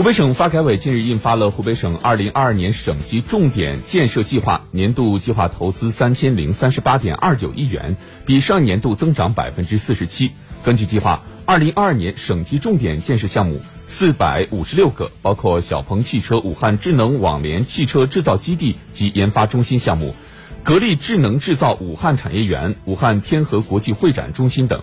湖北省发改委近日印发了湖北省二零二二年省级重点建设计划年度计划投资三千零三十八点二九亿元比上年度增长百分之四十七。根据计划二零二二年省级重点建设项目四百五十六个包括小鹏汽车武汉智能网联汽车制造基地及研发中心项目格力智能制造武汉产业园武汉天河国际会展中心等。